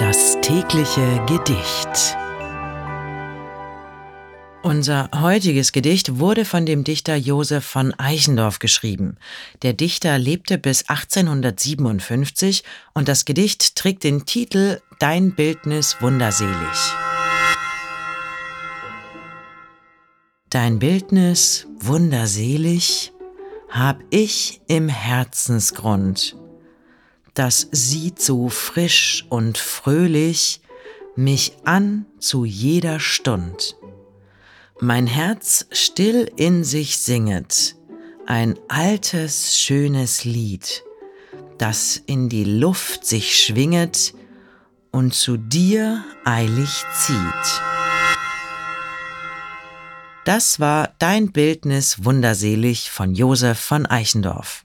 Das tägliche Gedicht. Unser heutiges Gedicht wurde von dem Dichter Josef von Eichendorff geschrieben. Der Dichter lebte bis 1857 und das Gedicht trägt den Titel Dein Bildnis wunderselig. Dein Bildnis wunderselig hab ich im Herzensgrund. Das sieht so frisch und fröhlich mich an zu jeder Stund. Mein Herz still in sich singet, ein altes, schönes Lied, das in die Luft sich schwinget und zu dir eilig zieht. Das war Dein Bildnis wunderselig von Josef von Eichendorff.